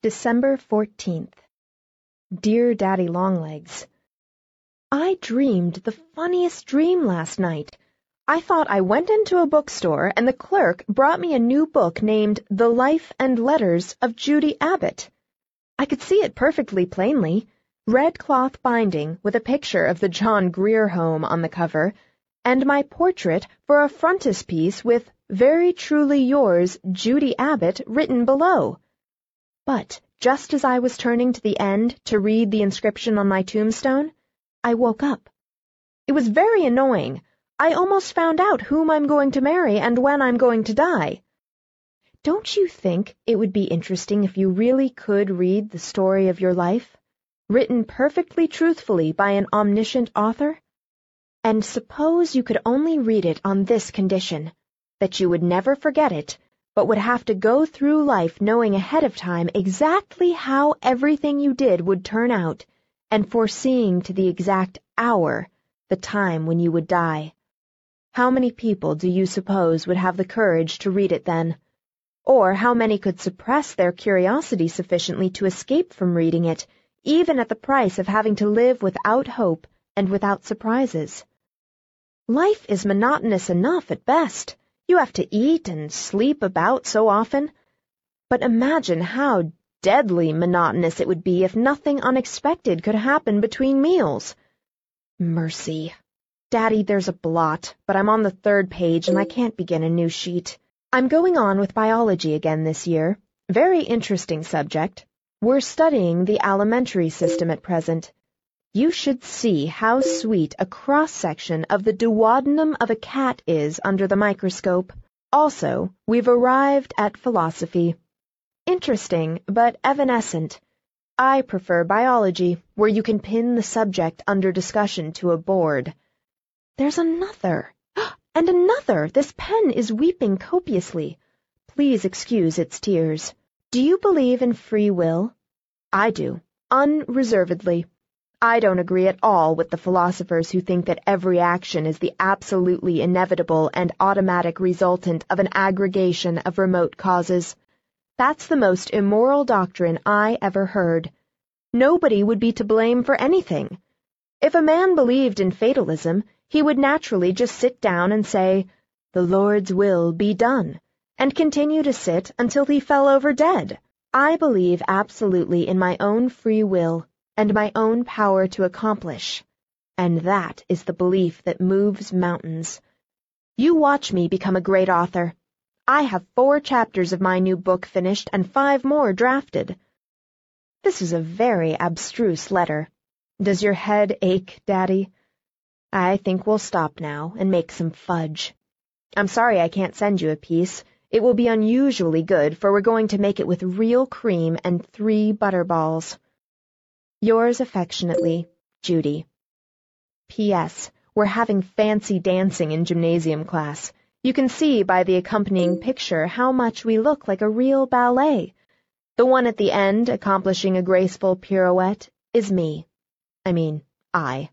December 14th. Dear Daddy Longlegs, I dreamed the funniest dream last night. I thought I went into a bookstore and the clerk brought me a new book named The Life and Letters of Judy Abbott. I could see it perfectly plainly. Red cloth binding with a picture of the John Grier Home on the cover, and my portrait for a frontispiece with Very truly yours, Judy Abbott, written below. But just as I was turning to the end to read the inscription on my tombstone, I woke up. It was very annoying. I almost found out whom I'm going to marry and when I'm going to die. Don't you think it would be interesting if you really could read the story of your life, written perfectly truthfully by an omniscient author? And suppose you could only read it on this condition, that you would never forget it but would have to go through life knowing ahead of time exactly how everything you did would turn out, and foreseeing to the exact hour the time when you would die. How many people do you suppose would have the courage to read it then? Or how many could suppress their curiosity sufficiently to escape from reading it, even at the price of having to live without hope and without surprises? Life is monotonous enough at best. You have to eat and sleep about so often. But imagine how deadly monotonous it would be if nothing unexpected could happen between meals. Mercy. Daddy, there's a blot, but I'm on the third page and I can't begin a new sheet. I'm going on with biology again this year. Very interesting subject. We're studying the alimentary system at present. You should see how sweet a cross-section of the duodenum of a cat is under the microscope. Also, we've arrived at philosophy. Interesting, but evanescent. I prefer biology, where you can pin the subject under discussion to a board. There's another. And another! This pen is weeping copiously. Please excuse its tears. Do you believe in free will? I do, unreservedly. I don't agree at all with the philosophers who think that every action is the absolutely inevitable and automatic resultant of an aggregation of remote causes. That's the most immoral doctrine I ever heard. Nobody would be to blame for anything. If a man believed in fatalism, he would naturally just sit down and say, The Lord's will be done, and continue to sit until he fell over dead. I believe absolutely in my own free will and my own power to accomplish. And that is the belief that moves mountains. You watch me become a great author. I have four chapters of my new book finished and five more drafted. This is a very abstruse letter. Does your head ache, Daddy? I think we'll stop now and make some fudge. I'm sorry I can't send you a piece. It will be unusually good, for we're going to make it with real cream and three butterballs. Yours affectionately, Judy. P.S. We're having fancy dancing in gymnasium class. You can see by the accompanying picture how much we look like a real ballet. The one at the end, accomplishing a graceful pirouette, is me. I mean, I.